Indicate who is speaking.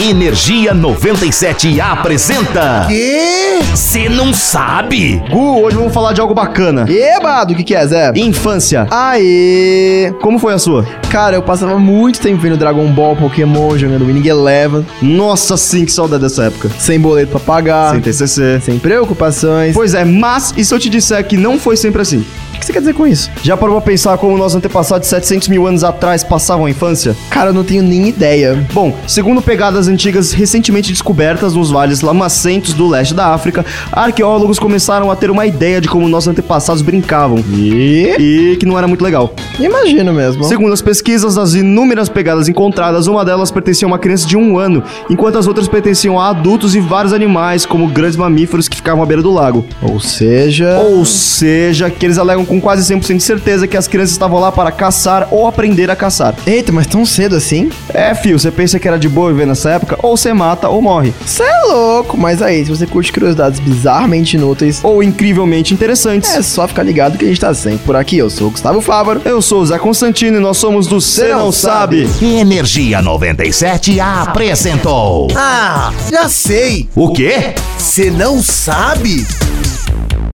Speaker 1: Energia 97 apresenta.
Speaker 2: Quê?
Speaker 1: Você não sabe?
Speaker 3: Gu, hoje vamos falar de algo bacana.
Speaker 2: Eba, do que que é, Zé?
Speaker 3: Infância.
Speaker 2: Aê!
Speaker 3: Como foi a sua?
Speaker 2: Cara, eu passava muito tempo vendo Dragon Ball, Pokémon, jogando Winning Eleven,
Speaker 3: Nossa, sim, que saudade dessa época.
Speaker 2: sem boleto pra pagar,
Speaker 3: Sem TCC.
Speaker 2: sem preocupações.
Speaker 3: Pois é, mas e se eu te disser que não foi sempre assim?
Speaker 2: O que você quer dizer com isso?
Speaker 3: Já parou pra pensar como nossos antepassados de 700 mil anos atrás passavam a infância?
Speaker 2: Cara, eu não tenho nem ideia.
Speaker 3: Bom, segundo pegadas antigas recentemente descobertas nos vales lamacentos do leste da África, arqueólogos começaram a ter uma ideia de como nossos antepassados brincavam.
Speaker 2: E?
Speaker 3: E que não era muito legal.
Speaker 2: Imagino mesmo.
Speaker 3: Segundo as pesquisas, das inúmeras pegadas encontradas, uma delas pertencia a uma criança de um ano, enquanto as outras pertenciam a adultos e vários animais, como grandes mamíferos que ficavam à beira do lago.
Speaker 2: Ou seja...
Speaker 3: Ou seja, que eles alegam com quase 100% de certeza que as crianças estavam lá para caçar ou aprender a caçar.
Speaker 2: Eita, mas tão cedo assim?
Speaker 3: É, fio, você pensa que era de boa viver nessa época? Ou você mata ou morre.
Speaker 2: Cê é louco, mas aí, se você curte curiosidades bizarramente inúteis,
Speaker 3: Ou incrivelmente interessantes.
Speaker 2: é só ficar ligado que a gente tá sempre por aqui. Eu sou o Gustavo Fávaro.
Speaker 3: Eu sou o Zé Constantino e nós somos do Cê Não,
Speaker 2: Não
Speaker 3: Sabe.
Speaker 1: Energia 97 apresentou.
Speaker 4: Ah, já sei.
Speaker 1: O quê?
Speaker 4: Você não sabe?